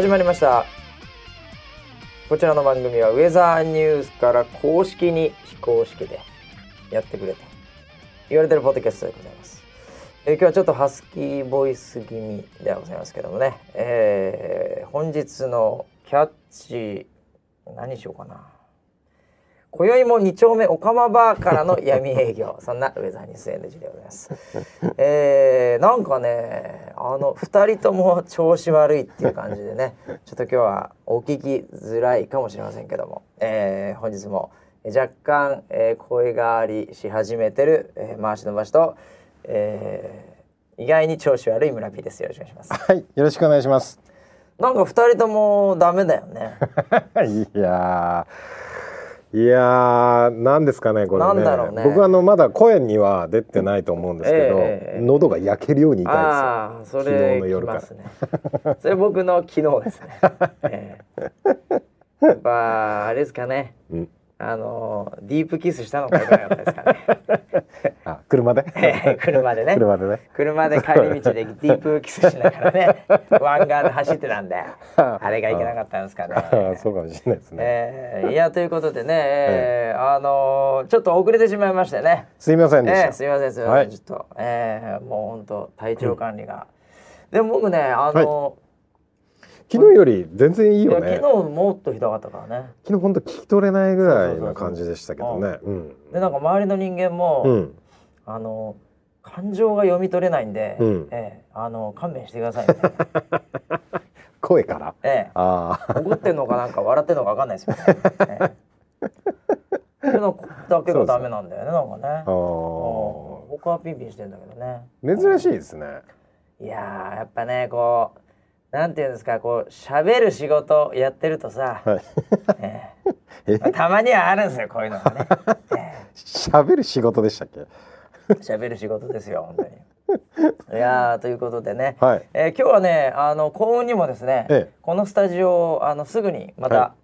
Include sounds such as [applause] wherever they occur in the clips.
始まりました。こちらの番組はウェザーニュースから公式に非公式でやってくれと言われてるポッドキャストでございます、え今日はちょっとハスキーボイス気味ではございますけどもね、えー本日のキャッチ何しようかな。今宵も2丁目オカマバーからの闇営業。そんなウェザーニュース NG でございます。[laughs] えー、なんかねあの2人とも調子悪いっていう感じでね [laughs] ちょっと今日はお聞きづらいかもしれませんけども、えー本日も若干、えー声変わりし始めてる、えー回しのばしと、えー意外に調子悪い村 P です。よろしくお願いします。はい、よろしくお願いします。なんか2人ともダメだよね。[laughs] いやー、いやー、なんですかね、これね。なんだろうね。僕はあのまだ声には出てないと思うんですけど、ええ喉が焼けるように痛いああそ昨日の夜から。ね。[laughs] それ僕の昨日ですね、ええ。やっぱあれですかね。ですよ。うん、あのディープキスしたのかなかったですかね。[laughs] あ、車で？え [laughs] え車でね。車でね。車で帰り道でディープキスしながらね [laughs] 湾岸で走ってたんであれがいけなかったんですかね。そうかもしれないですね。ええいやということでね、ええ。あのちょっと遅れてしまいましてね。すいませんでした。ええすいませんすいません、はい。ちょっと、ええもう本当体調管理が、でも僕ねあの、昨日より全然いいよね。昨日もっとひどかったからね昨日本当聞き取れないぐらいそうそうそうそうな感じでしたけどね。うん。でなんか周りの人間も、うん。あの感情が読み取れないんで、うんええあの勘弁してくださいみたいな、[laughs] 声から？ええああ。怒ってんのかなんか笑ってんのかわかんないですよ、ね。ええ、のだけがダメなんだよね、なんかね。僕はピンピンしてんだけどね。珍しいですね。いやーやっぱねこうなんていうんですかこう喋る仕事やってるとさ、はい。ええ [laughs] え？まあたまにはあるんですよこういうのがね。え喋る仕事でしたっけ？え喋る仕事ですよ本当に。いやーということでね、はいえー今日はねあの幸運にもですね、ええこのスタジオをあのすぐにまた、は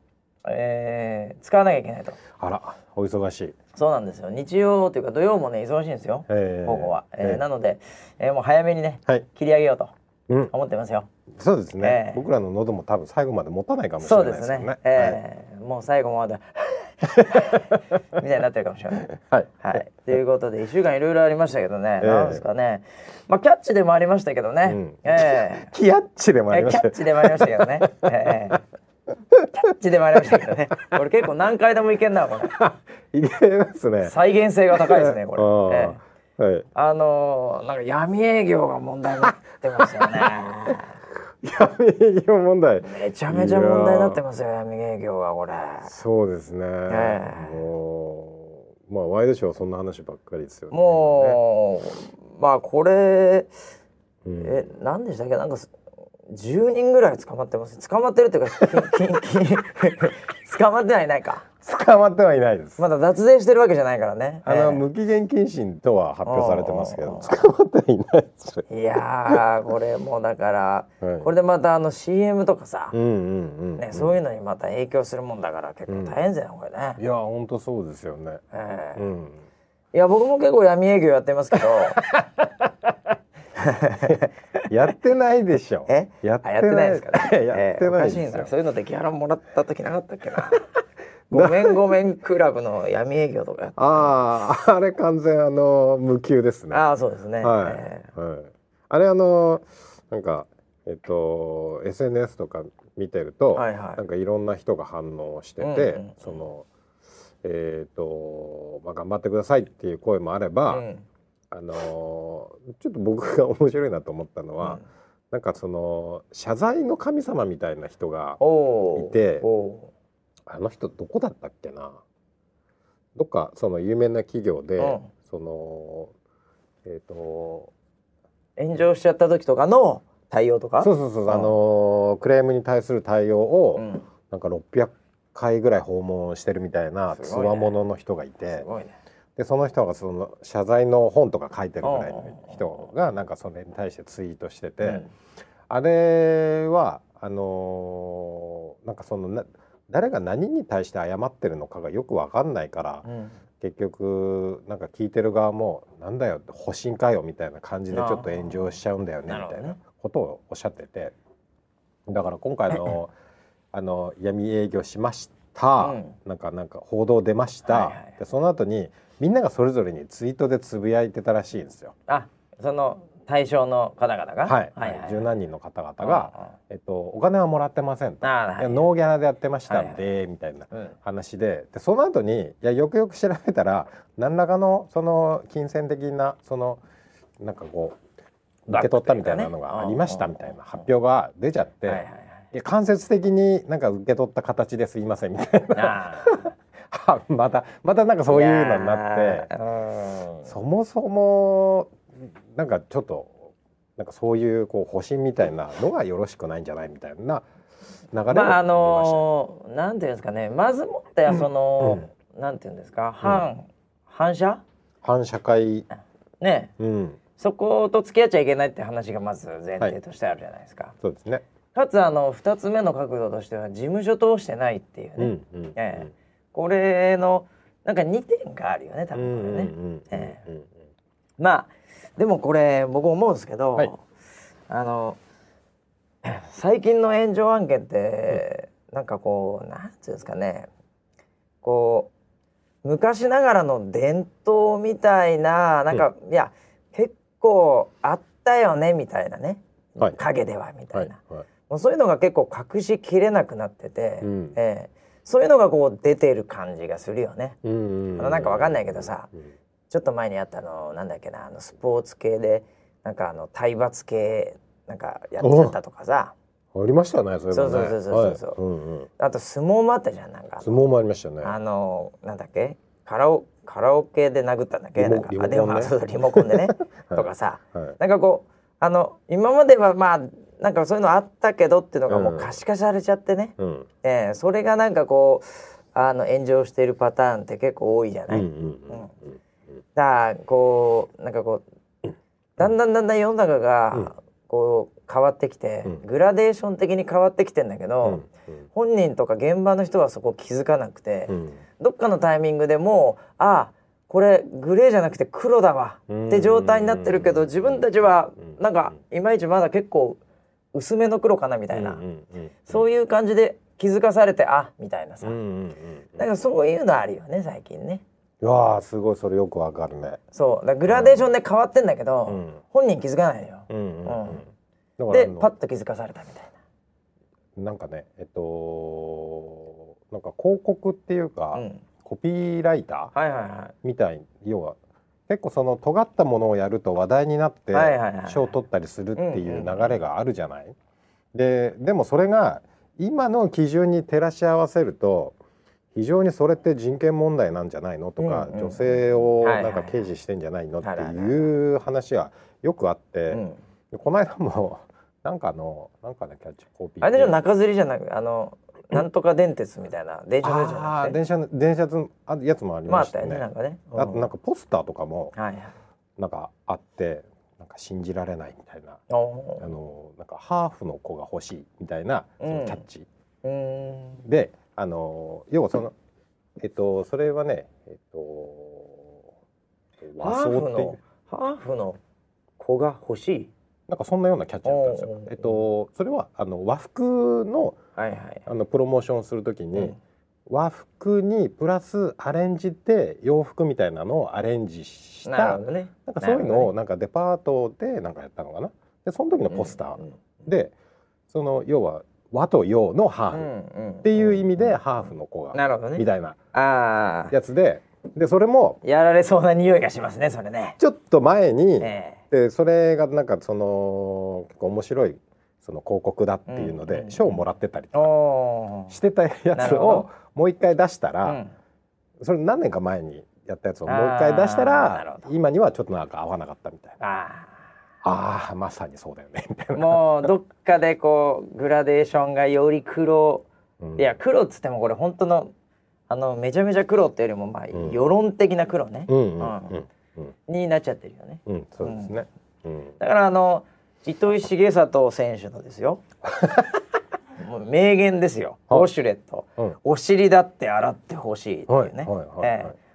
えー使わなきゃいけないと。あら、お忙しい。そうなんですよ日曜というか土曜もね忙しいんですよ、ええ午後は、えーええなので、えーもう早めにね、はい。切り上げようとうん。思ってますよ。そうですね、ええ僕らの喉も多分最後まで持たないかもしそれないですよね。うですね。ええもう最後まで [laughs] みたいになってるかもしれない。はい。はい。ということで一週間いろいろありましたけどね、ええなんですかね。まあキャッチでもありましたけどね。うんえ [laughs] キヤッチでもあえりましたよキャッチでもありましたけどね。ええキャッチでもありましたけどね。これ結構何回でもいけんなこれ。[laughs] いけますね。再現性が高いですねこれ。ええああはい。あのーなんか闇営業が問題になってますよね。闇営業問題。めちゃめちゃ問題になってますよ闇営業がこれ。そうですね。ええもうまあワイドショーはそんな話ばっかりですよね。もう、まあこれうんえ何でしたっけ？なんかす10人ぐらい捕まってます捕まってるっていうか [laughs] 捕まってはいないか捕まってはいないです。まだ脱税してるわけじゃないからねあの、え無期限謹慎とは発表されてますけど、捕まってはいないです。えいやーこれもうだから、はいこれでまたあの CM とかさ、うんうんうん。ね、そういうのにまた影響するもんだから結構大変だよ、これねい、や本当そうですよね。ええうん。いや僕も結構闇営業やってますけど [laughs] やってないでしょ。え？やってないですかねやってないですよええおかしいな。そういうのでギャラもらった時なかったっけなごめんごめんクラブの闇営業とかああ、あれ完全あの無給ですね。ああそうですね、はい、えはい。あれあのなんかえっと SNS とか見てると、はいはい。なんかいろんな人が反応してて、うんうんそのえっとまあ頑張ってくださいっていう声もあれば、うん。あのちょっと僕が面白いなと思ったのは、うん。なんかその謝罪の神様みたいな人がいておあの人どこだったっけな。どっかその有名な企業で、うん。そのえっ、とー炎上しちゃった時とかの対応とか？そうそうそう、んあのクレームに対する対応を、うん。なんか600回ぐらい訪問してるみたいなつわものの人がいてね。でその人がその謝罪の本とか書いてるぐらいの人がなんかそれに対してツイートしてて、うん。あれはあのーなんかそのな誰が何に対して謝ってるのかがよくわかんないから、うん。結局なんか聞いてる側もなんだよって保身かよみたいな感じでちょっと炎上しちゃうんだよね。みたいなことをおっしゃってて。だから今回の [laughs] あの闇営業しました、うん。なんかなんか報道出ました、はいはい。でその後にみんながそれぞれにツイートでつぶやいてたらしいんですよ。あその対象の方々が？はい、十何人の方々が、えっと、お金はもらってませんと、ノーギャラでやってましたんで、みたいなうん話で。でその後にいやよくよく調べたら何らかのその金銭的なそのなんかこう受け取ったみたいなのがありましたみたいな発表が出ちゃって、はいはいはい。いや間接的になんか受け取った形ですいませんみたいな。あ [laughs] またまたなんかーそういうのになって。そもそもなんかちょっとなんかそういうこう保身みたいなのがよろしくないんじゃないみたいな流れをまあのーなんていうんですかね。まずもってはその、なんていうんですか。反、反射？反社会、ね。うん、そこと付き合っちゃいけないって話がまず前提としてあるじゃないですか、そうですね。かつあの2つ目の角度としては事務所通してないっていうね、うんうんええ。これのなんか2点があるよね多うんうん分これね、まあでもこれ僕思うんですけど、はい。あの最近の炎上案件って、なんかこうなんていうんですかね。こう昔ながらの伝統みたいななんか、いや結構あったよねみたいなね、はい。影ではみたはいいな、はい。もうそういうのが結構隠しきれなくなってて、うん。ええ。そういうのがこう出てる感じがするよね。うんうん。あのなんかわかんないけどさうんちょっと前にあったのなんだっけなあのスポーツ系でなんかあの体罰系なんかやっちゃったとかさ。ありましたねそういうのね。そうそうそうそうそう。はい。うんうん。あと相撲もあったじゃんなんか。相撲もありましたね。あのなんだっけ？カラオカラオケで殴ったんだっけ？なんかリモコンね。あでもそうリモコンでね、[laughs] はい。とかさ。はい。なんかこうあの今まではまあなんかそういうのあったけどっていうのがもう可視化されちゃってね、うん。ええそれがなんかこうあの炎上しているパターンって結構多いじゃない、うんうん。うんだからこうなんかこうだんだんだんだん世の中がこう変わってきて、うん。グラデーション的に変わってきてんだけうど、ん。本人とか現場の人はそこ気づかなくて、うん。どっかのタイミングでもうあこれグレーじゃなくて黒だわうんって状態になってるけど自分たちはうん。なんかいまいちまだ結構薄めの黒かなみたいな、そういう感じで気づかされてあみたいなさ、うんからそういうのあるよね最近ね。いやーすごいそれよくわかるね。そうグラデーションで変わってんだけど、うん本人気づかないのよ。うんでパッと気づかされたみたいなんかねえっとなんか広告っていうか、な。うん、コピーライターはいはいはみたい要は結構その尖ったものをやると話題になって賞を取ったりするっていう流れがあるじゃない？ででもそれが今の基準に照らし合わせると非常にそれって人権問題なんじゃないのとか、女性をなんか軽視してんじゃないのってはいう話はよくあって、この間も [laughs] なんかのなんかのキャッチコピーあれでしょ中吊りじゃなくあのなんとか電鉄みたいな電車のやつじゃなくて？あー電車の電車のあやつもありましたね。ねなんかね。あとなんか。かポスターとかも。なんかあってなんか信じられないみたいなおあのなんかハーフの子が欲しいみたいなそのキャッチ、うーん。であの要はそのえっとそれはねえっとハ和装っていうハーフの子が欲しい。なんかそんなようなキャッチだったんですよ。えっとそれはあの和服のはいはい。あのプロモーションをするときに、うん和服にプラスアレンジで洋服みたいなのをアレンジしたなね。なんかそういうのをなんかデパートでなんかやったのかな。でその時のポスターうんで、その要は和と洋のハうんーフ。うんっていう意味でハーフの子が。みたいな。やつで、でそれもやられそうな匂いがしますねそれね。ちょっと前に、えでそれがなんかその結構面白いその広告だっていうのでうん賞をもらってたりえとかしてたやつをもう一回出したら、うん。それ何年か前にやったやつをもう一回出したら今にはちょっとなんか合わなかったみたいな。あああまさにそうだよねみたあいな。もうどっかでこうグラデーションがより黒。うん。いや黒っつってもこれ本当のあのめちゃめちゃ黒っていうよりもまあうん。世論的な黒ね、になっちゃってるよね。うんそうですね。うん。だからあの糸井重里選手のですよ。もう名言ですよ。[laughs] はい。ウォシュレット。うん。お尻だって洗ってほしいっていうね、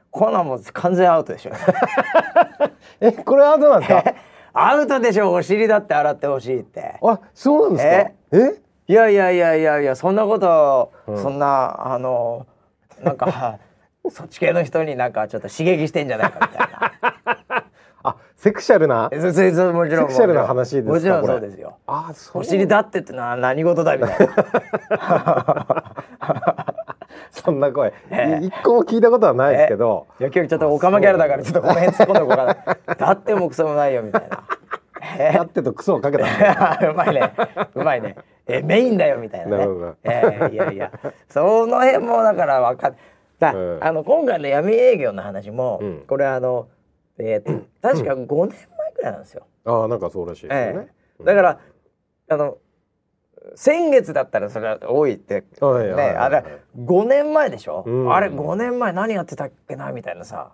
こんなんもう完全アウトでしょ。[laughs] えこれはどうなんですか？[laughs] アウトでしょお尻だって洗ってほしいって。あそうなんですか？え？いいやいやいやいやいやそんなこと、うん。そんなあのなんか [laughs] そっち系の人になんかちょっと刺激してんじゃないかみたいな。[laughs] あセクシャルな？えそそそもちろんセクシャルな話ですかもちろんそうですよ。あそう。お尻だってってのは何事だみたいな [laughs] そんな声、ええ。一個も聞いたことはないですけど、いや今日ちょっとオカマキャラだからちょっとこの辺突っ込んでおこうかなだってもクソもないよみたいな。え [laughs] だってとクソをかけた [laughs] うまいね。うまいね。えメインだよみたいなね。なるほど。えーいやいや。その辺もだから分かっだ、うん。あの今回の闇営業の話も、うん。これあのえーと確か5年前くらいなんですよ、ああなんかそうらしいですよね、ええ。だからあの先月だったらそれは多いってねあれ5年前でしょ、うん。あれ5年前何やってたっけな？みたいなさ。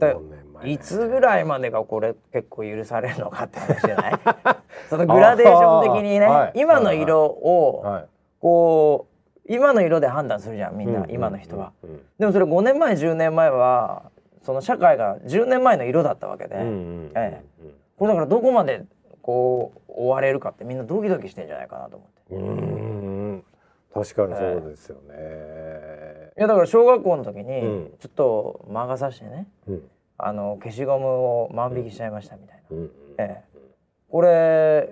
だ5年前ね。いつぐらいまでがこれ結構許されるのかって話じゃない？[laughs] そのグラデーション的にね、今の色をはいこう今の色で判断するじゃんみんな、うん今の人は。でもそれ5年前10年前はその社会が10年前の色だったわけで、うんうんうんえ。これだからどこまでこう追われるかってみんなドキドキしてんじゃないかなと思って。うんうん確かにそうですよね、いやだから小学校の時にうん。ちょっと魔が差してねうん。あの消しゴムを万引きしちゃいましたみたいな、うんうん。ええ。これ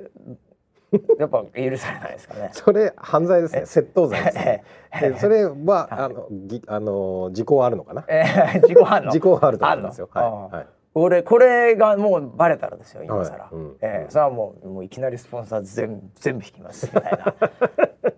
やっぱ許されないですかね。[laughs] それ犯罪ですね。窃盗罪ですね。えでそれはあのぎあの時効あるのかな？ええ。自己反応時効あると思いますよ。はいはいこれがもうバレたらですよ今更、はいうん。ええそれはもうもういきなりスポンサー全部全部引きますみたいな [laughs]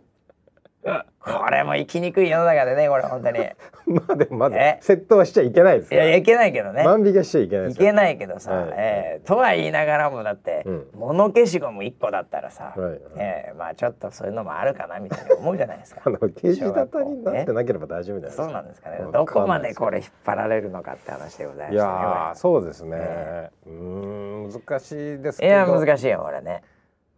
これも生きにくい世の中でねこれ本当に。い [laughs] まあでもまずえ？窃盗はしちゃいけないですやいけないけどね。万引きはしちゃいけないいけないけどさ、はい。ええとは言いながらもだって、うん。物消しゴム1個だったらさ、はええまあちょっとそういうのもあるかなみたいに思うじゃないですか。[laughs] あの刑事沙汰になってなければ大丈夫じゃないですか。そうなんですかね。どこまでこれ引っ張られるのかって話でございまいやしたねーそうですね、えうーん難しいですこれいやけど難しいよこれね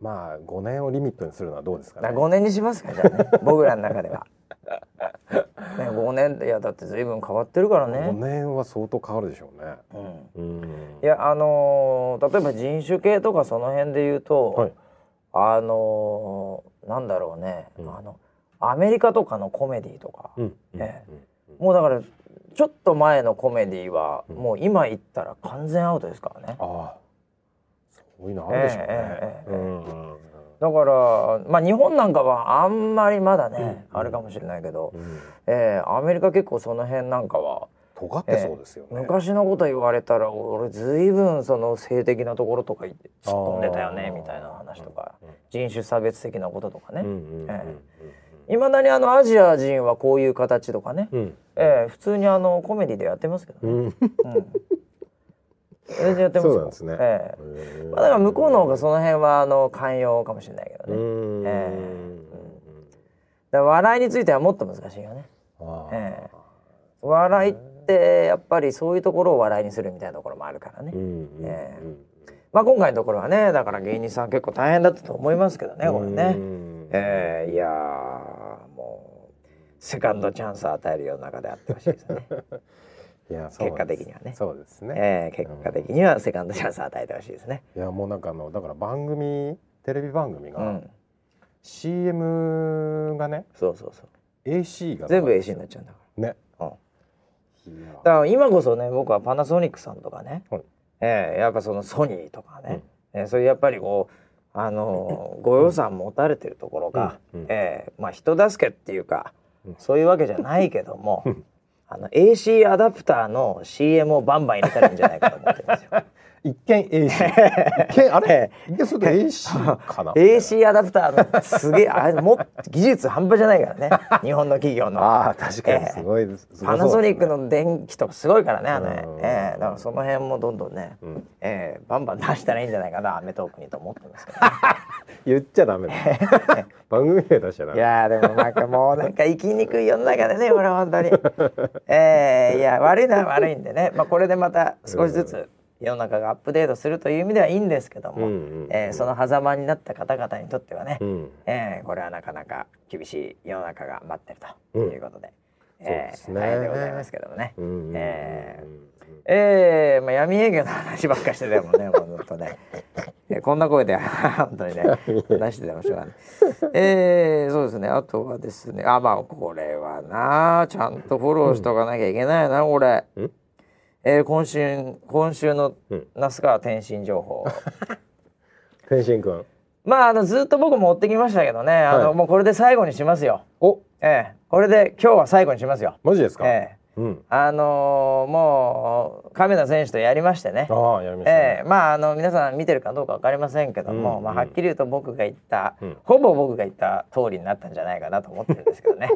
まあ5年をリミットにするのはどうですかね。5年にしますかじゃあね。[laughs] 僕らの中では。ね5年いやだって随分変わってるから5ね。年は相当変わるでしょうね。うん、うん。いやあのー例えば人種系とかその辺で言うと、はい。あのーなんだろうね、うん。あのアメリカとかのコメディとか、うんえ。うん。もうだからちょっと前のコメディは、うん。もう今言ったら完全アウトですからね。ああそういうのあるでしょうね、ええええええ。うん。うんだからまあ日本なんかはあんまりまだね、うんあるかもしれないけど、うん。えーアメリカ結構その辺なんかは。尖ってそうですよね、昔のこと言われたら俺ずいぶんその性的なところとか言って突っ込んでたよねみたいな話とかうん人種差別的なこととかね。いまだにあのアジア人はこういう形とかね、うん。えー普通にあのコメディでやってますけどね、うん。うん、全然やってますよそうなんですね。えまあ、だから向こうの方がその辺はあの寛容かもしれないけどうね、ん。ええ。だから笑いについてはもっと難しいよね。ええ。笑いってやっぱりそういうところを笑いにするみたいなところもあるからね、うんうんえまあ今回のところはねだから芸人さん結構大変だったと思いますけどねこれうね、んえ。ーいやーもうセカンドチャンスを与える世の中であってほしいですね、[laughs] 結果的にはね。そうです。ね、えー結果的にはセカンドチャンスを与えてほしいですね。いやもうなんかあのだから番組テレビ番組が、うん。CM がねそうそうそう。AC が全部 AC になっちゃうんだかね。ら、うん、だから今こそね僕はパナソニックさんとかね、はい。えーやっぱそのソニーとかね、えーそういうやっぱりこうあのー [laughs] ご予算持たれてるところが、うん。うん。えーまあ人助けっていうか、うん。そういうわけじゃないけどもあの AC アダプターの CM をバンバン入れたらいいんじゃないかと思ってますよ。[laughs] 一見 AC 一見あれ？[laughs] 一見すると AC かな？[laughs] AC アダプターのすげえあれも技術半端じゃないからね。日本の企業の。ああ確かにすごいです、すごそうパナソニックの電気とかすごいからねあのね。うん、えーだからその辺もどんどんね、うん。えーバンバン出したらいいんじゃないかなアメトークにと思ってますけど、[laughs] 言っちゃダメだ。[laughs] 番組名出しちゃダメいやーでもなんかもうなんか生きにくい世の中でね [laughs] これ本当に。えーいや悪いのは悪いんでね、まあ、これでまた少しずつ世の中がアップデートするという意味ではいいんですけども、うんうんうん。えーその狭間になった方々にとってはね、うん。えーこれはなかなか厳しい世の中が待ってるということで、うですねー大変でございますけどもね。うんうんうんええー、まあ闇営業の話ばっかりしてたもんね、[laughs] 本当ね。えーこんな声で [laughs] 本当にね話してたもしょうがない。えー、そうですね。あとはですね、あまあこれはなちゃんとフォローしとかなきゃいけないな、これ。うんえー、今週今週のうん那須川天心情報。[laughs] 天心くんまああのずっと僕持ってきましたけどね、あの、はいもうこれで最後にしますよ。お。ええ。これで今日は最後にしますよ。マジですか、ええ。うん。あのーもう亀田選手とやりましてね。ああやりましたね、ええ。まああの皆さん見てるかどうかわかりませんけども、うん。まあはっきり言うと僕が言った、うん。ほぼ僕が言った通りになったんじゃないかなと思ってるんですけどね。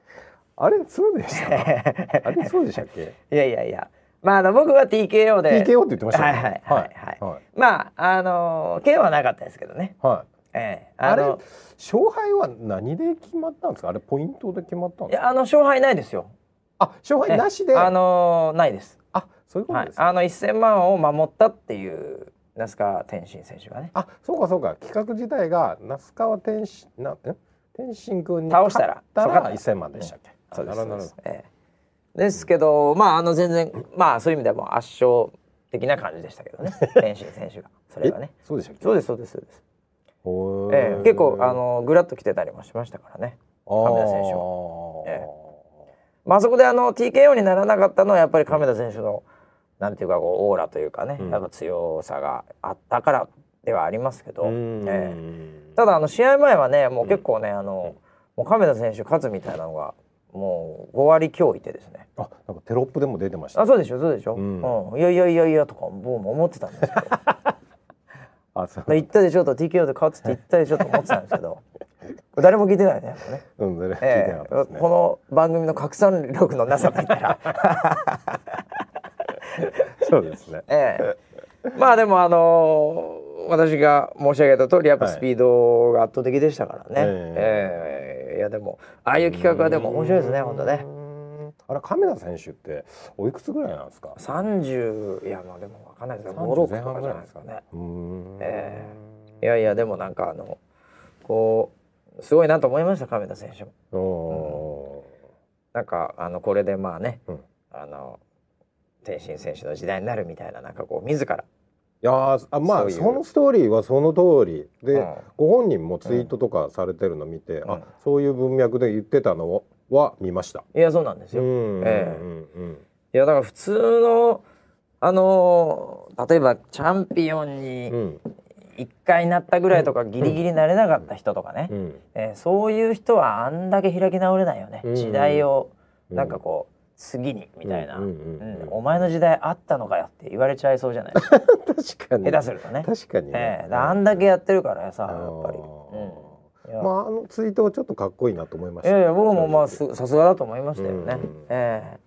[laughs] あれそうでしたあれそうでしたっけ？いやいやいや、まああの僕は TKO で。TKO って言ってましたよね。はいはいはいはい。はい。まああの KO はなかったですけどね。はい。ええ。あれの勝敗は何で決まったんですか？あれポイントで決まったんですか？いやあの勝敗ないですよ。あ勝敗なしで、ええ。あのないです。あそういうことはいで、すか、あの1000万を守ったっていう那須川天心選手がね。あそうかそうか。企画自体が那須川天心なんん天心君に倒したら勝ったらそうか1000万でしたっけ、そうですあなるほどええですけどまああの全然まあそういう意味ではもう圧勝的な感じでしたけどね。[laughs] 天心選手が。それはね。え？そうでしたそうですそうですそうです、ほええ。結構あのグラッと来てたりもしましたからね。亀田選手えまあそこであの TKO にならなかったのはやっぱり亀田選手のなんていうかこうオーラというかね、うん。やっぱ強さがあったからではありますけど、うん。ええ。ただあの試合前はねもう結構ね、あのもう亀田選手勝つみたいなのがもう5割強いてですね。あなんかテロップでも出てました。あそうでしょそうでしょ、ううん。んいやいやいやいやとか僕も思ってたんですけど。[laughs] あそう。言ったでしょと TKO で勝つって言ったでしょと思ってたんですけど。誰も聞いてないねね。うんそれ聞いてええなかったですね、この番組の拡散力のなさといったら、[laughs] そうですね。[laughs] ええ、まあでもあのー私が申し上げた通りやっぱスピードが圧倒的でしたからね、え。ええいやでもああいう企画はでも面白いですね本当ね。うんあれ亀田選手っておいくつぐらいなんですか？30いやまあでもわかんないですけど30 56とかじゃないですかね。うーん。えいやいやでもなんかあのこうすごいなと思いました亀田選手も。おなんかあのこれでまあね、うん。あの天心選手の時代になるみたいななんかこう自ら、やーあまあそういう。そのストーリーはその通り。で、うん。ご本人もツイートとかされてるの見て、うん。あそういう文脈で言ってたのは見ました。いやそうなんですよ、うんえいやだから普通のあの例えばチャンピオンにうん。1回なったぐらいとかギリギリなれなかった人とかね、うん。えーそういう人はあんだけ開き直れないよね、うん。時代をうん。なんかこう次にみたいな、お前の時代あったのかよって言われちゃいそうじゃない？[laughs] 確かに。下手するとね。確かにね、ええ。あんだけやってるからさあやっぱり。ーうん。まああのツイートはちょっとかっこいいなと思いました。いやいや僕もまあさすがだと思いましたよね。うんええ。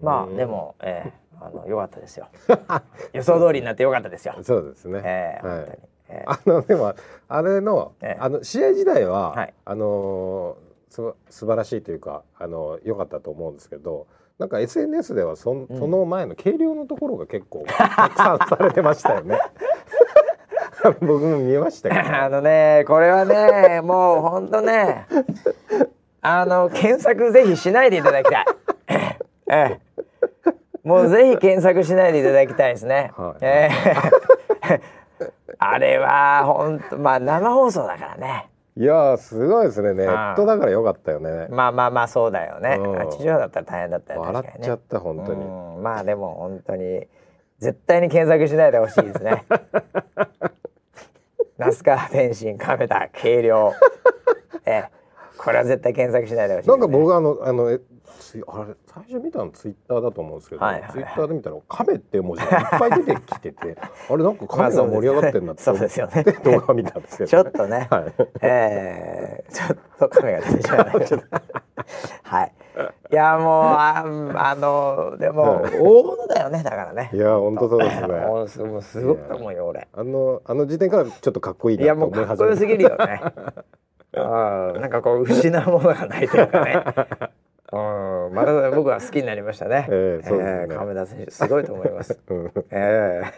まあでも、ええ。あの良かったですよ。[laughs] 予想通りになって良かったですよ。そうですね。ええはい。本当に。ええ。あのでもあれの、ええ。あの試合自体は、はい。あのーす素晴らしいというかあの良かったと思うんですけどなんか SNS ではそ,、ん、その前の計量のところが結構 [laughs] 拡散されてましたよね。[laughs] 僕も見ましたけど。[laughs] あのねこれはねもう本当ねあの検索ぜひしないでいただきたい。ええもうぜひ検索しないでいただきたいですね。はいええあれは本当まあ生放送だからね。いやーすごいですねネットだから良かったよね。まあまあまあそうだよね。うんあ地上だったら大変だったよねっちゃった本当に。うんまあでも本当に絶対に検索しないでほしいですね。那須川天心亀田軽量。ええ、これは絶対検索しないでほしいね。なんか僕あのあのえツイあれ最初見たのツイッターだと思うんですけど、はいはいはいツイッターで見たら「亀」っていう文字がいっぱい出てきてて [laughs] あれなんか亀が盛り上がってんなってってですよね [laughs] 動画を見たんですけど、ちょっとね、はいええちょっと亀が出てしまいました。[laughs] はい。いやもうああのでも大物だよねだからねい。や本当そうですねもうすもうすごくと思うよ俺。あのあの時点からちょっとかっこいいいやなともうかっこよすぎるよね。あなんかこう失うものがないというかね。うん、また僕は好きになりましたね。ええそうですね。え亀田選手すごいと思います。うん。ええ。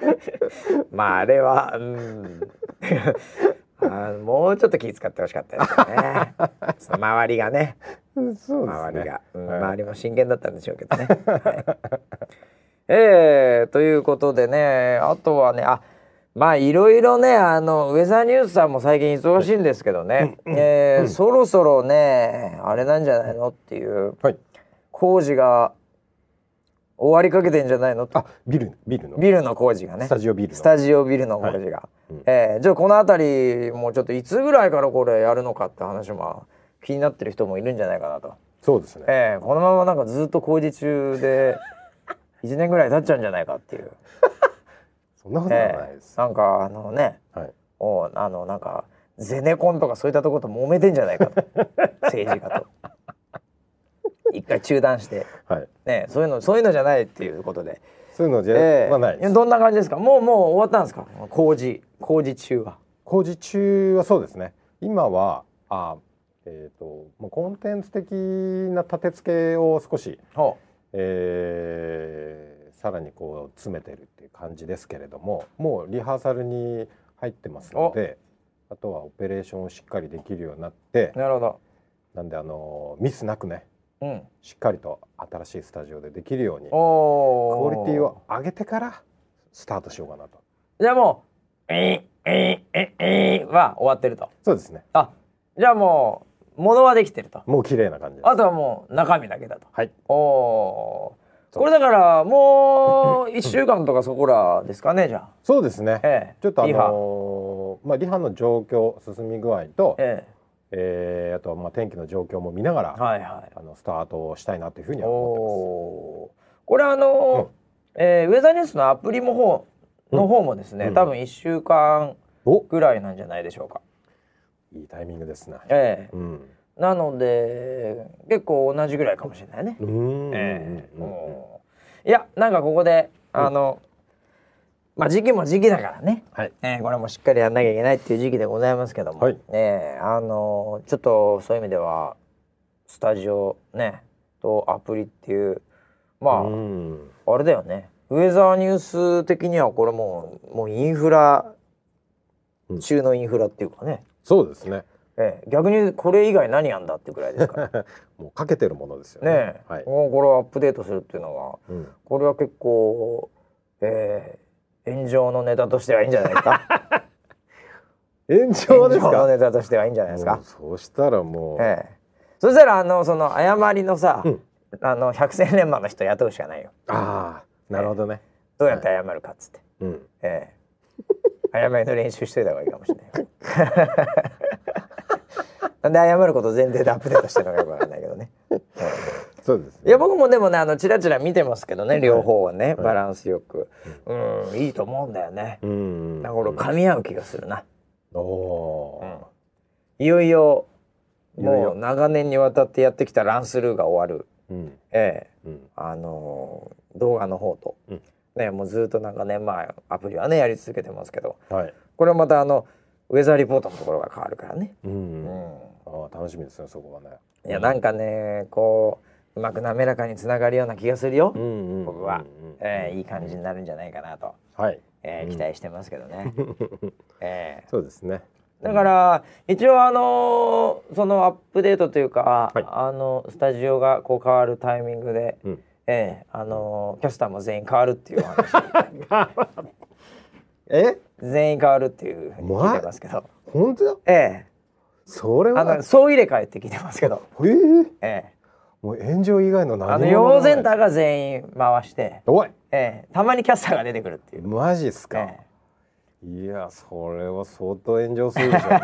[laughs] まああれは、うん、[laughs] あもうちょっと気使ってほしかったですよね。その周りがね。ね。周りが、うんはい。周りも真剣だったんでしょうけどね。はい、えー、ということでねあとはねあまあいろいろねあのウェザーニュースさんも最近忙しいんですけどね、えーそろそろねあれなんじゃないのっていうはい。工事が終わりかけてんじゃないの？あビルビルの。ビルの工事がね。スタジオビルの。スタジオビルの工事が、うん。えーじゃあこの辺りもうちょっといつぐらいからこれやるのかって話も気になってる人もいるんじゃないかなと。そうですね。ええこのままなんかずっと工事中で1年ぐらい経っちゃうんじゃないかっていう、そんなことないです、なんかあのねはい。おあのなんかゼネコンとかそういったところと揉めてんじゃないかと。[laughs] 政治家と。一回中断して、はい。ね、そういうのそういうのじゃないっていうことで、そういうのじゃ、ええ。はないです。どんな感じですか？もうもう終わったんですか？工事工事中は。工事中はそうですね。今はあえっ、ともうコンテンツ的な立て付けを少し、ほえーさらにこう詰めてるっていう感じですけれどももうリハーサルに入ってますのであとはオペレーションをしっかりできるようになってうなるほど。なんであのミスなくねうん、しっかりと新しいスタジオでできるようにクおオリティを上げてからスタートしようかなと。じゃあもう「えいえいえいえい」は終わってると。そうですね。あじゃあもう物はできてると。もう綺麗な感じです。あとはもう中身だけだと。はい。おおこれだからもう1週間とかそこらですかねじゃあ。そうですね。ええ。ちょっとあリハ。のーまあリハの状況進み具合と、ええ。ーあとはまあ天気の状況も見ながら、えはいはい。あのスタートをしたいなというふうにおは思っておー。これあの、えーウェザーニュースのアプリも方の方もですね、うん。多分1週間ぐらいなんじゃないでしょうか。いいタイミングですね。ええ。うん。なので結構同じぐらいかもしれないね。うーん。ええ。うん。うんうんもういやなんかここであの、まあ時期も時期だからね、はい。えーこれもしっかりやんなきゃいけないっていう時期でございますけども、はい。ねあのちょっとそういう意味ではスタジオねとアプリっていうまあ、うん。あれだよね。ウェザーニュース的にはこれもうもうインフラうん。中のインフラっていうかね、そうですね。ええ逆にこれ以外何やんだってぐらいですから [laughs] もうかけてるものですよね。ねえ、はい。もうこれをアップデートするっていうのはうん。これは結構、えー、[laughs] 炎上のネタとしてはいいんじゃないですか炎上です炎上のか。ネタとしてはいいんじゃないですか。そうしたらもう。ええそしたらあのその誤りのさ、うんあの百戦錬磨の人雇うしかないよああ、なるほどね。どうやって謝るかっつって、うん。ええ [laughs] 誤りの練習しといた方がいいかもしれないなんで謝ること前提でアップデートしてるのかよくわかんないけどね、え [laughs] えそうですね。いや僕もでもねあのチラチラ見てますけどね両方はね、バランスよく、うん。いいと思うんだよね、うん。なんかこれ噛み合う気がするな、おおいよいよもう長年にわたってやってきたランスルーが終わる、ー。うん。ええ。うん。あのー動画の方と、うん。ねもうずっと長年前アプリはねやり続けてますけど。はい。これはまたあのウェザーリポートのところが変わるからね、う。うんん、ああ、楽しみですね。そこはね。いやなんかねこううまく滑らかにつながるような気がするよ、うんうん。僕は、ええいい感じになるんじゃないかなと、はい。ええうん期待してますけどね、[laughs] ええそうですね。だから一応あのーそのアップデートというか、はいあのスタジオがこう変わるタイミングで、うん。ええあのーキャスターも全員変わるっていうお話 [laughs] え、全員変わるっていうふうに聞いてますけど、本当だ。ええそれは。総入れ替えって聞いてますけど、ええ。ええ。もう炎上以外の何も。あのヨーゼンターが全員回して、おい。ええ。たまにキャスターが出てくるっていう。マジっすか、えいやそれは相当炎上するでしょうね。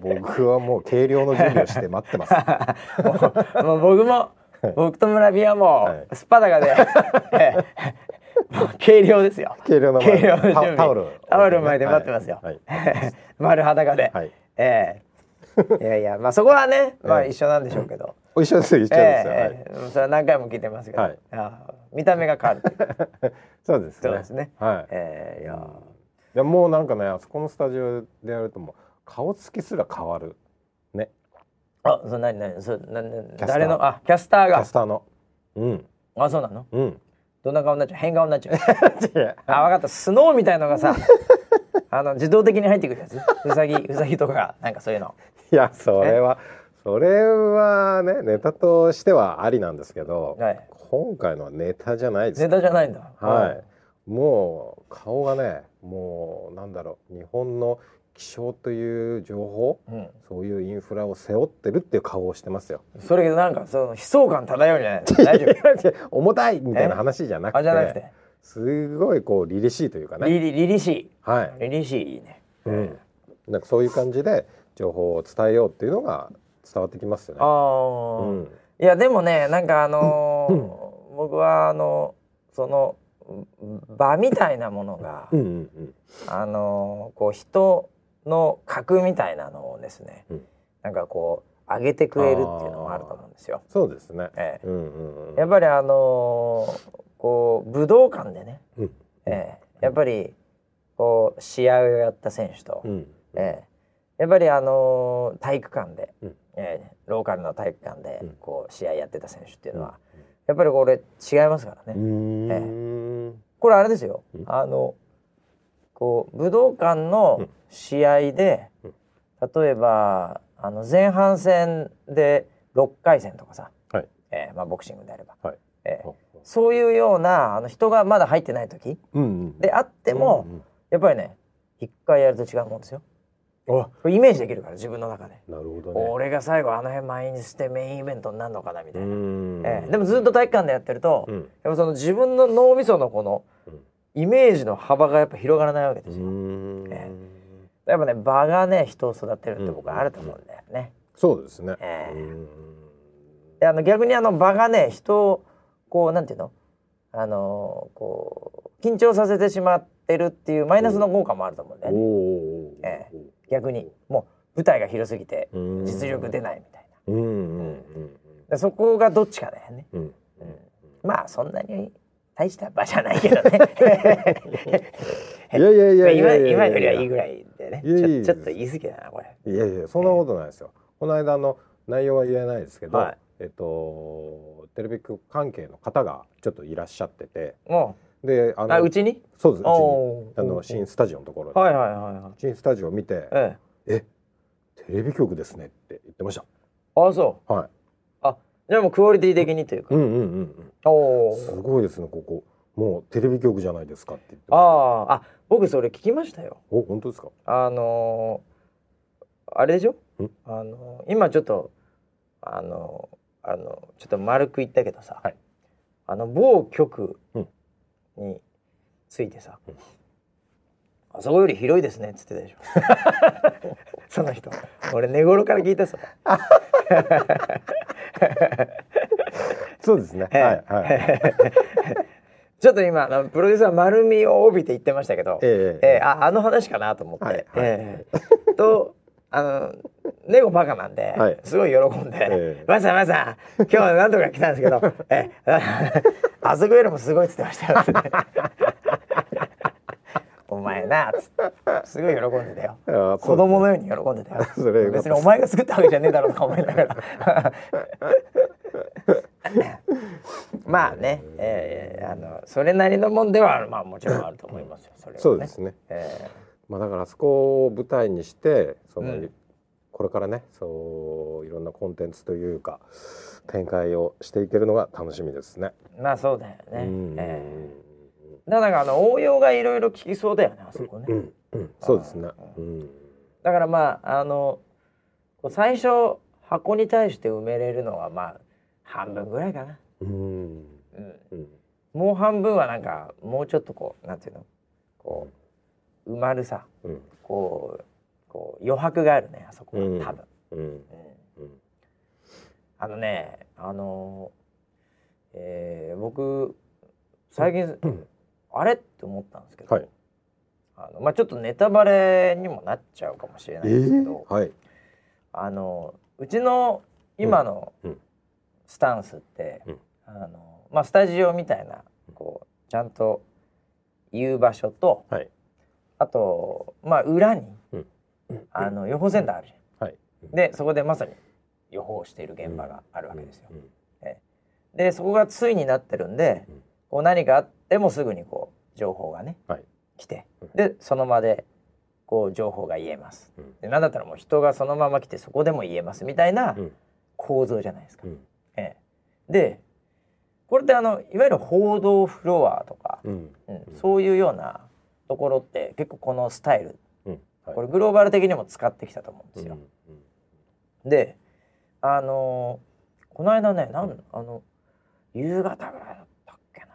[laughs] 僕はもう計量の準備をして待ってます。え [laughs] もうもう僕も僕と村ビはもはうすっぱだかで、[laughs] ええ。もう計量ですよ。計量の計量の準備。タタオルタオル巻いて待ってますよ。はい。丸裸で、はいええ。いやいやまあそこはね [laughs] まあええ一緒なんでしょうけど。お一緒です一緒ですええそれは何回も聞いてますけど、はい。ああ見た目が変わる。[laughs] そうですね。そうですね。はい、ええいや。いやもうなんかねあそこのスタジオでやるともう顔つきすら変わる。ね。あそ何何そななキャスター。誰の？あキャスターキャがスターの。うん。あそうなの？うん。どんな顔になっちゃう？変顔になっちゃう。[laughs] あ分かった。スノーみたいのがさあの自動的に入ってくるやつ？うさぎ [laughs] うさぎとかなんかそういうの。いやそれはそれはねネタとしてはありなんですけど、はい。今回のはネタじゃないです。ネタじゃないんだ。はい、もう顔がねもうなんだろう日本の気象という情報うん、そういうインフラを背負ってるっていう顔をしてますよ。それなんかその悲壮感漂うじゃない大丈夫。[laughs] 重たいみたいな話じゃなくて。あじゃなくてすごいこう凛々しいというかね。リリリリシはい、ーリリシーいいね。うん、なんかそういう感じで情報を伝えようっていうのが伝わってきますよね。ああ、うん、いやでもねなんかあのー僕はあのその場みたいなものが、うんうんうん。あのーこう人の格みたいなのをですね、うん。なんかこう上げてくれるっていうのもあると思うんですよ。そうですね。ええ。うんうんうん。やっぱりあのーこう武道館でね、うん。ええやっぱりこう試合をやった選手と、うん。ええやっぱりあのー体育館で、うん。ええローカルの体育館でうん。こう試合やってた選手っていうのは、やっぱりこれ違いますからうね。ーん。これあれですよ、うん。あのこう武道館の試合で、うん。例えばあの前半戦で6回戦とかさ、はい。ええまあ、ボクシングであれば、はい。ええそういうようなあの人がまだ入ってない時うんうん。であっても、うんやっぱりね一回やると違うもんですよ。これイメージできるから自分の中で、なるほどね。俺が最後あの辺満員にしてメインイベントになるのかなみたいな、ん。ええ。でもずっと体育館でやってると、うん。やっぱその自分の脳みそのこのうん。イメージの幅がやっぱ広がらないわけでうすよ。ん。えやっぱね場がね人を育てるって僕はあると思うんだよね。そうですね。ええ。うん。であの逆にあの場がね人をこうなんていうの？あのこう緊張させてしまってるっていうマイナスの効果もあると思うんだよね。おお。え逆にもう舞台が広すぎてうん実力出ないみたいな。うんそこがどっちかだよね。うんまあそんなに大した場じゃないけどね。[laughs] いやいやいやい今今よりはいいぐらいでね。いやいやいやちょっと言い過ぎだなこれ。いやいやそんなことないですよ。この間の内容は言えないですけど、はいえっとテレビ局関係の方がちょっといらっしゃってて、もであうあうちに？そうですうちにあの新スタジオのところで、はいはいはいはい。新スタジオを見て、ええ。えテレビ局ですねって言ってました。あそう。はい。あじゃあもうクオリティ的にというか。うんうんうんうん。おお。すごいですねここ。もうテレビ局じゃないですかって言って。ああ僕それ聞きましたよ。お本当ですか？あのーあれでしょ？ん？あのー今ちょっとあのーあのちょっと丸く言ったけどさ、はい。あの某局うん。についてさ、うん。あそこより広いですねっつってたでしょ。[laughs] その人。俺寝頃から聞いたさ。そうですね。はいはい。[laughs] ちょっと今あのプロデューサー丸みを帯びて言ってましたけど、えええーああの話かなと思って、はいはい。えーとあのネゴバカなんで、はいすごい喜んでええ「マサマサ今日は何とか来たんですけど [laughs] え [laughs] あそこよりもすごい」っつってましたよ [laughs]」つってお前な」っつってすごい喜んでたよ。子供のように喜んでたよ。別にお前が作ったわけじゃねえだろうとか思いながら。まあね、えー、あのそれなりのもんではまあもちろんあると思いますよ。それはね。そうですね。えまあだからあそこを舞台にしてその、うんこれからねそういろんなコンテンツというか展開をしていけるのが楽しみですね。ーまあそうだよね。うんえー、だからあの応用がいろいろ効きそうだよねあそこね。うんうんそうですね。うんだからまああの最初箱に対して埋めれるのはまあ半分ぐらいかな。うんうん。うんもう半分はなんかもうちょっとこうなんていうの？こう埋まるさうん。こうこう余白があるねあそこはうん。多分、うん。うん。うんあのねあのえー僕最近、うん。あれ？って思ったんですけど、はい。あのまあちょっとネタバレにもなっちゃうかもしれないんですけど、はい。あのうちの今のスタンスって、うん。あのまあスタジオみたいなこうちゃんと言う場所とはいあとまあ裏に、うん。あの予報センターあるじはい。ゃん。でそこでまさに予報している現場があるわけですよ。うん。でそこがついになってるんで、うん。こう何かあってもすぐにこう情報がね、はい。来てうん。でその場でこう情報が言えます、うん。でなんだったらもう人がそのまま来てそこでも言えますみたいなうん。構造じゃないですか。うん。ええ。でこれってあのいわゆる報道フロアとか、うんうん。そういうようなところって結構このスタイルうんはい。これグローバル的にも使ってきたと思うんですよ。うんであのーこの間ねなんあの夕方ぐらいだったっけな、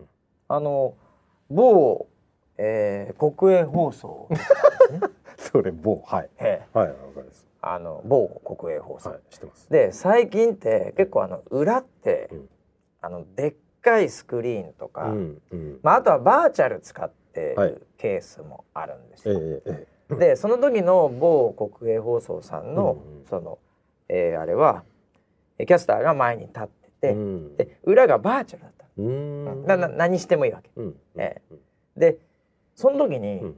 うん。あの某、えー国営放送、ね [laughs] それ某はい。ええ。はいわかります。あの某国営放送、はい知ってます。で最近って結構あの裏って、うん。あのでっかいスクリーンとか、うんうん。まあ、あとはバーチャル使ってはいるケースもあるんですえよ。えええでその時の某国営放送さんの、うんうん。その、えーあれはえキャスターが前に立ってて、うん。で裏がバーチャルだった、うん。なな何してもいいわけ。うん。えでその時に、うん。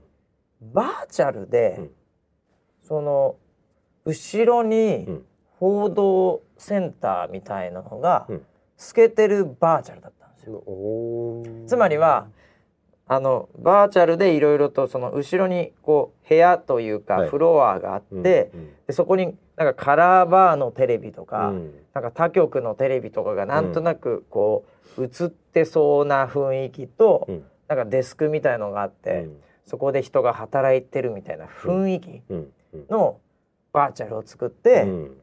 バーチャルで、うん。その後ろにうん。報道センターみたいなのが、うん。透けてるバーチャルだったんですよ。つまりはあのバーチャルでいろいろとその後ろにこう部屋というかはい。フロアがあって、うんでそこになんかカラーバーのテレビとか、うん。なんか他局のテレビとかがなんとなくこう映ってそうな雰囲気と、うん。なんかデスクみたいのがあって、うん。そこで人が働いてるみたいな雰囲気うん。うん。のバーチャルを作って、うん。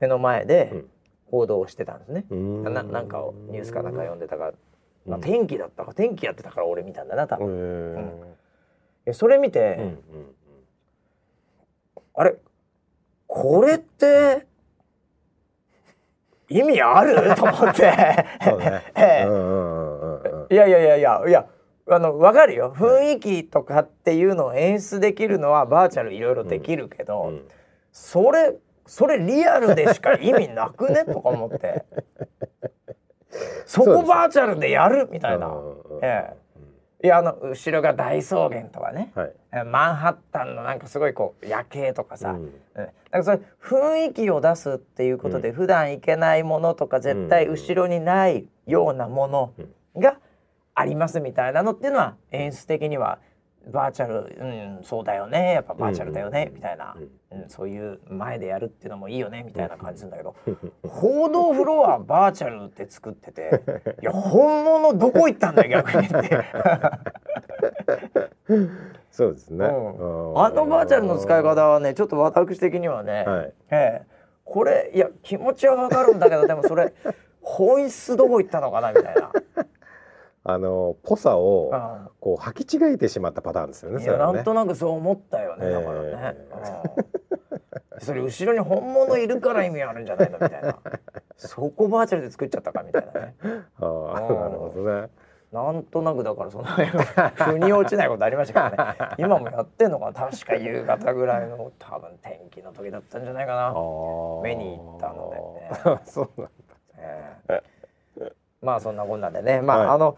目の前でうん。報道をしてたんですね。うん。ななんかをニュースかなんか読んでたか、まあ、うん。天気だったか天気やってたから俺見たんだな多へ分。ーえそれ見て、うんうんあれこれって意味ある？[laughs] と思って。いやいやいやいやいやあの分かるよ。雰囲気とかっていうのを演出できるのはバーチャルいろいろできるけど、うん。それそれリアルでしか意味なくね？とか思ってそこバーチャルでやるみたいな、うんうんうんえいやあの後ろが大草原とかね、はい。えマンハッタンのなんかすごいこう夜景とかさ、うん。うん。なんかそれ雰囲気を出すっていうことで、普段行けないものとか絶対後ろにないようなものがありますみたいなのっていうのは演出的にはバーチャル、うん、そうだよねやっぱバーチャルだよね、みたいな、うん、そういう前でやるっていうのもいいよねみたいな感じするんだけど、報道フロアバーチャルって作ってて [laughs] いや本物どこ行ったんだよ逆にって。[laughs] そうですね。うん。うんあのバーチャルの使い方はねちょっと私的にはね、はい。ええ。これいや気持ちはわかるんだけどでもそれ [laughs] 本質どこ行ったのかなみたいな。あのぽさをうんこう履き違えてしまったパターンですよねいやなんとなくそう思ったよね、だから。ね、うんそれ後ろに本物いるから意味あるんじゃないのみたいな。[laughs] そこバーチャルで作っちゃったかみたいなね。ああなるほどね。なんとなくだからその腑に落ちないことありましたけどね。今もやってんのかな。確か夕方ぐらいの多分天気の時だったんじゃないかな、見に行ったのでね。[laughs] そうなんえ。えまあそんなこんなでね。まあ、はい。あの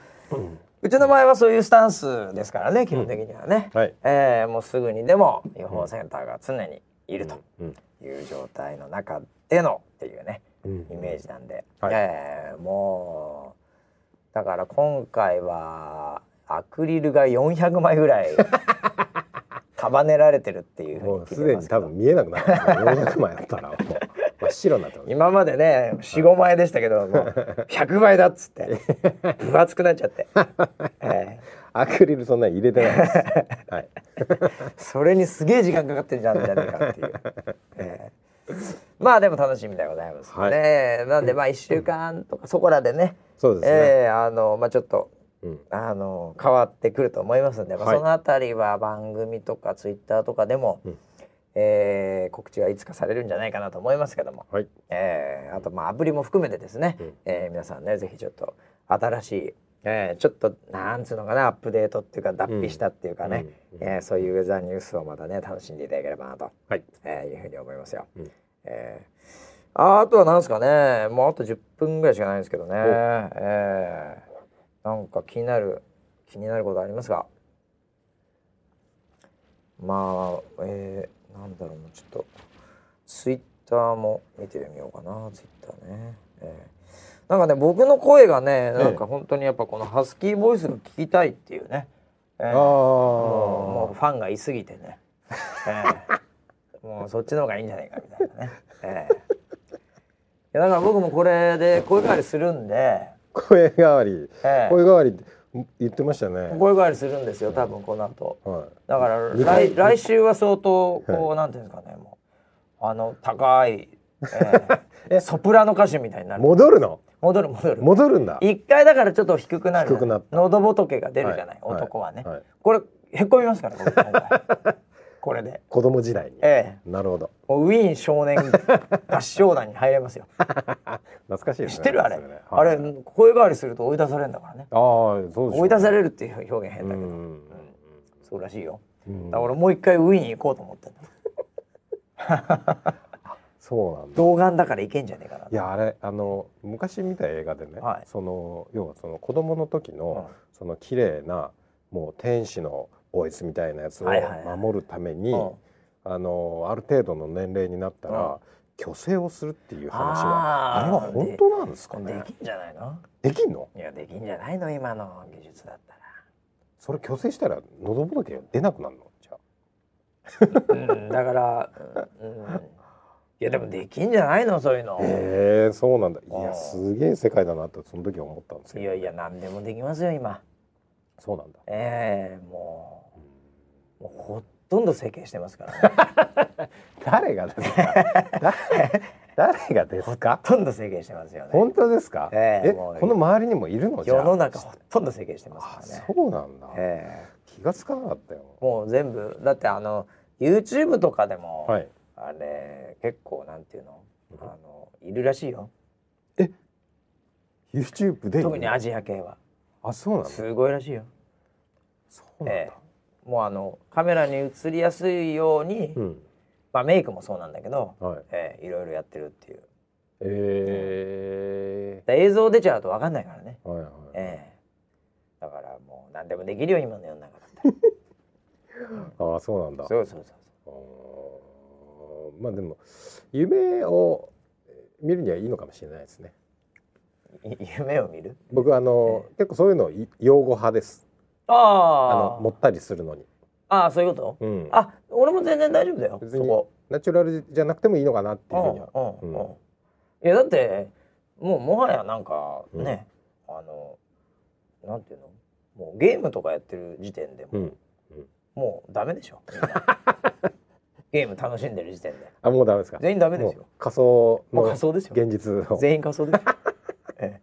うちの場合はそういうスタンスですからね基本的にはね、はい。ええもうすぐにでも予報センターが常にいるとうん。いう状態の中でのっていうねうん。イメージなんで、はい。ええもうだから今回はアクリルが400枚ぐらい [laughs] 束ねられてるっていうふうにもうすでに多分見えなくなってます400枚だったらもう真っ白になってます。今までね45枚でしたけどもう100倍だっつって分厚くなっちゃって、[laughs] えアクリルそんなに入れてないです。はい。え [laughs] それにすげえ時間かかってるじゃんじゃねえかっていう、ええ。まあでも楽しみでございますね、なんでまあ1週間とかそこらでねそうですね、ええあのまあちょっとうん。あの変わってくると思いますんで、まあ、はい。そのあたりは番組とかツイッターとかでも、うんえー告知はいつかされるんじゃないかなと思いますけども、はい。えーあとまあアプリも含めてですね、うん。えー皆さんねぜひちょっと新しい、えーちょっとなんつうのかなアップデートっていうか脱皮したっていうかね、うんえーそういうウェザーニュースをまたね楽しんでいただければなと、はい。えーいうふうに思いますよ。うん。えーああとはなんですかねもうあと10分ぐらいしかないんですけどね、えーなんか気になる気になることありますか？まあえー、なんだろうなちょっとツイッターも見てみようかなツイッターね、えーなんかね僕の声がねなんか本当にやっぱこのハスキーボイスが聞きたいっていうね、えーああもうもうファンがいすぎてね。ええ。[laughs] もうそっちの方がいいんじゃないかみたいなね、ええ。いやだから僕もこれで声変わりするんで、声変わり、ええ。声変わりって言ってましたね。声変わりするんですよ多分この後。はだから来来週は相当こう、はなんていうんですかねもうあの高い、え [laughs] え？ソプラノ歌手みたいにないる。戻るの？戻る戻る。戻るんだ。一回だからちょっと低くなる。低くなった。喉仏が出るじゃない、はい。男はね、はいこれへっこみますからこれ [laughs] これで。子供時代に。ええ。なるほど。ウィーン少年 [laughs] 合唱団に入れますよ。[laughs] 懐かしいですね。知ってるあれ、はい。れ声変わりすると追い出されるんだからね。ああ、そうでね。追い出されるっていう表現変だけど、うんそうらしいよ。うんだから俺もう一回ウィーン行こうと思ってんだ [laughs] そうなんだ。童顔だから行けんじゃねえかないやあれあの昔見た映画でね、はい。その要はその子供の時の、うん。その綺麗なもう天使のボイスみたいなやつを守るために、うん。あのある程度の年齢になったら、うん。虚勢をするっていう話はあれは本当なんですかね？できんじゃないの？できんの？いやできんじゃないの今の技術だったそれ虚勢したら喉仏が出なくなるの？じゃうん、だから、うんうん、いやでもできんじゃないの？そういうの、へえそうなんだ。いうん。やすげえ世界だなってその時は思ったんですよ。いやいや何でもできますよ今。そうなんだ。ええもうもうほとんど整形してますから。ね [laughs] 誰がですか？誰誰がですか？ほとんど整形してますよね。本当ですか、えええこの周りにもいるのじゃあ？世の中ほとんど整形してますあからね。そうなんだ、え気がつかなかったよ。えもう全部だってあの YouTube とかでも、はい。あれ結構なんていうの？あのいるらしいよ。YouTube で特にアジア系は。あそうなんだすごいらしいよ。そうなんだ、ええもうあのカメラに映りやすいように、うん。まあメイクもそうなんだけど、はい。ええいろいろやってるっていう。えで映像出ちゃうと分かんないからね、ー、はいはい、ええ。だからもう何でもできるよ今の世の中だった。ら [laughs] ああそうなんだ。そうそうそうあー。まあでも夢を見るにはいいのかもしれないですね。夢を見る？僕あの、結構そういうのい用語派ですああの持ったりするのに、ああそういうこと、うん、あ俺も全然大丈夫だよ別にそこ。ナチュラルじゃなくてもいいのかなっていうふうには。うんうん。うん。うんいやだってもうもはやなんかね、あのなんていうの？もうゲームとかやってる時点でもう、うん。もうダメでしょ。[laughs] ゲーム楽しんでる時点で。あもうダメですか？全員ダメですよ。仮想の仮想ですよ。現実を。全員仮想ですよ、え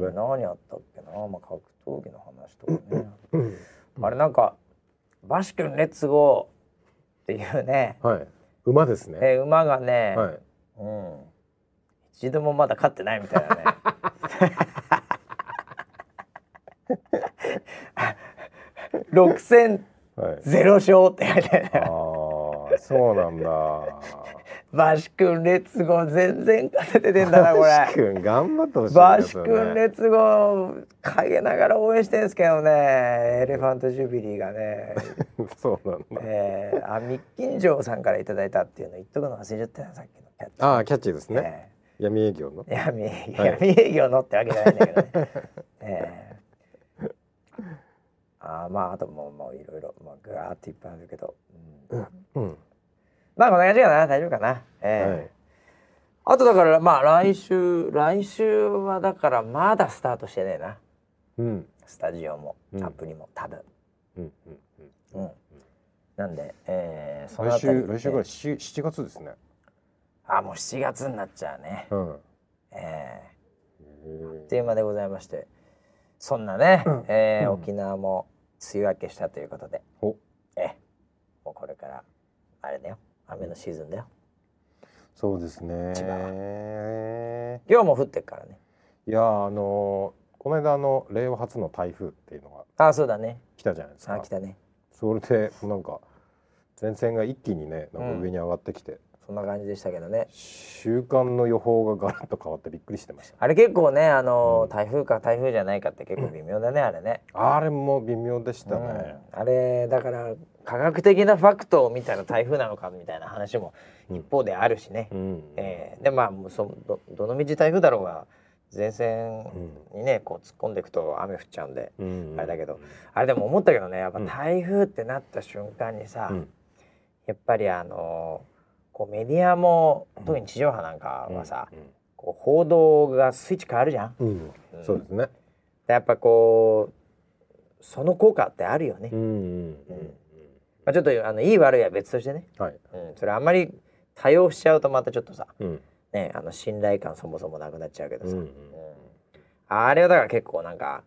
なるほえ、どね何あったっけな、まあ、格闘技の話とかね。うんあれなんか「バシ君レッツゴー」っていうね、はい。馬ですね。え馬がね、はい。うん、一度もまだ勝ってないみたいなね。[laughs] 六戦はい。ゼロ勝って書いてある。ね。ああそうなんだバシ君レッツゴー全然勝てててんだなこバシれ。君頑張ってほしいバシ君レッツゴー陰ながら応援してんですけどねエレファントジュビリーがね、[laughs] そうなんだ。えー、あ密金城さんからいただいたっていうの言っとくの忘れちゃったよさっきのキャッチ。ああキャッチーですね、え闇営業の？ー闇営業、はい。闇営業のってわけじゃないんだけどね。[laughs] えー、あーまああともうもういろいろまあぐわーっていっぱいあるけど、うん。うんまあこんな感じかな。大丈夫かな。えーはい。あとだからまあ来週来週はだからまだスタートしてねえな。うん。スタジオもうん。アプリも多分。うんうんうん。なんで、えー、その来週来週から七七月ですね。あもう7月になっちゃうね。うん。えーっという間でございまして。そんなね、うん。えーうん。沖縄も梅雨明けしたということで、お。えーもうこれからあれだよ雨のシーズンだよ。そうですね。千葉い今日も降ってっからね。やあのこの間あの令和初の台風っていうのがああそうだね。来たじゃないですか。あ来たね。それでなんか前線が一気にねなんか上に上がってきて、そんな感じでしたけどね。週間の予報がガラッと変わってびっくりしてました。あれ結構ねあのーうん。台風か台風じゃないかって結構微妙だね、あれね。あれも微妙でしたね、うん。あれだから科学的なファクトを見たら台風なのかみたいな話もうん一方であるしね、うん。えーでまあそどどの道台風だろうが前線にねこう突っ込んでいくと雨降っちゃうんで、うん。あれだけど。あれでも思ったけどねやっぱ台風ってなった瞬間にさ、うん。やっぱりあのこうメディアも特に地上波なんかはさ、こう報道がスイッチ変わるじゃん。うん。うん。そうですね。でやっぱこうその効果ってあるよね。うん。うんまあ、ちょっとあのいい悪いは別としてね、はい。うん、それあんまり多用しちゃうとまたちょっとさ、うん。ね、あの信頼感そもそもなくなっちゃうけどさ、うんうんあれはだから結構なんか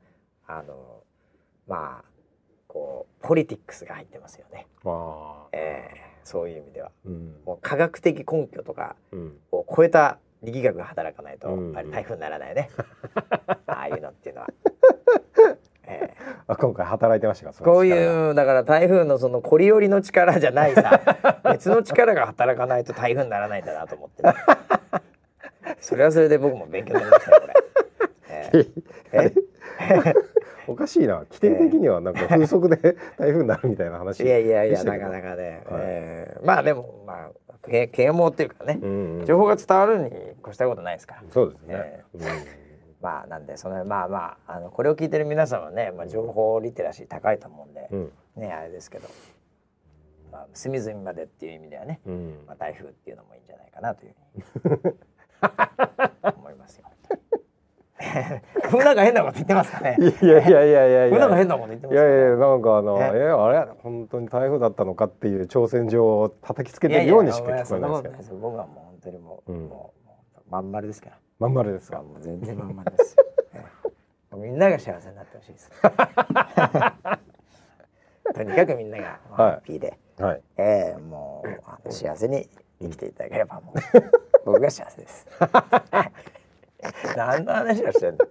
あのまあこうポリティックスが入ってますよね、ああ。えーそういう意味では。うん。もう科学的根拠とかうん。を超えた力学が働かないと、うん。あれ台風にならないね。[laughs] ああいうのっていうのは。え [laughs] ーあ今回働いてましたか？こういうだから台風のそのコリオリの力じゃないさ。[laughs] 別の力が働かないと台風にならないんだなと思って、ね、それはそれで僕も勉強になりましたよこれ。えーえ？[laughs] おかしいな。規定的にはなんか風速で台風になるみたいな話いやいやいやなかなかね、はい。えーまあでもまあけ啓蒙っていうかね、うんうん。情報が伝わるに越したことないですから。そうですね。え。うんまあなんでそのまあまああのこれを聞いてる皆さんはね、まあ、情報リテラシー高いと思うんで、うんねあれですけど、まあ、隅々までっていう意味ではね、うんまあ、台風っていうのもいいんじゃないかなというふうに [laughs] 思いますよ。[laughs] 僕なんか変なこと言ってますかね。いやいやいやいやいや僕なんか変なこと言ってますか、ね。いやいやなんかあのええあれ本当に台風だったのかっていう挑戦状を叩きつけてるようにしか聞こえないですけど。僕はもう本当にもう、うんもうまん丸ですから。まん丸ですか？もう全然まん丸です [laughs] みんなが幸せになってほしいです。[laughs] とにかくみんながハッピーで、はい。ええもう幸せに生きていただければもう [laughs] 僕が幸せです。[laughs] 何の話をしてんの？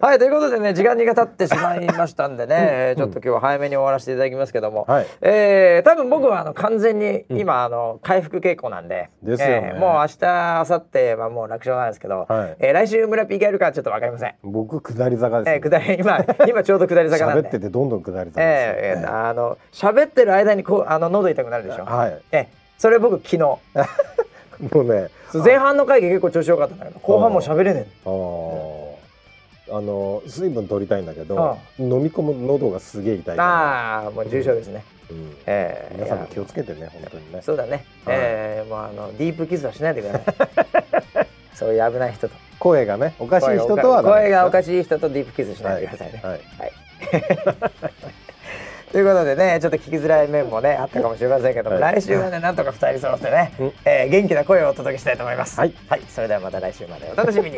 はいということでね時間が経ってしまいましたんでね、えーちょっと今日は早めに終わらせていただきますけども、はい。えー多分僕はあの完全に今、あの回復傾向なんでですよね。えーもう明日明後日はもう楽勝なんですけど、はい。えー来週村ピーがやるかちょっとわかりません。僕下り坂です、えー、下り今今ちょうど下り坂なんで。喋っててどんどん下り坂ですよ、えーえーあの喋ってる間にこうあの喉痛くなるでしょ。はい。えーそれ僕昨日もうね前半の回結構調子良かったんだけど後半もう喋れねあー。あの水分取りたいんだけどあ飲み込む喉がすげえ痛いああもう重症ですね。うん。えー皆さんも気をつけてね本当にね。そうだね。はいえーもうあのディープキスはしないでください。[laughs] そういう危ない人と。声がねおかしい人とは声がおかししい人とディープキスしないでくださいね。はい。[laughs] ということでねちょっと聞きづらい面もねあったかもしれませんけども、はい来週はねなんとか二人揃ってね、うんえー元気な声をお届けしたいと思います。はい、はい、それではまた来週までお楽しみに。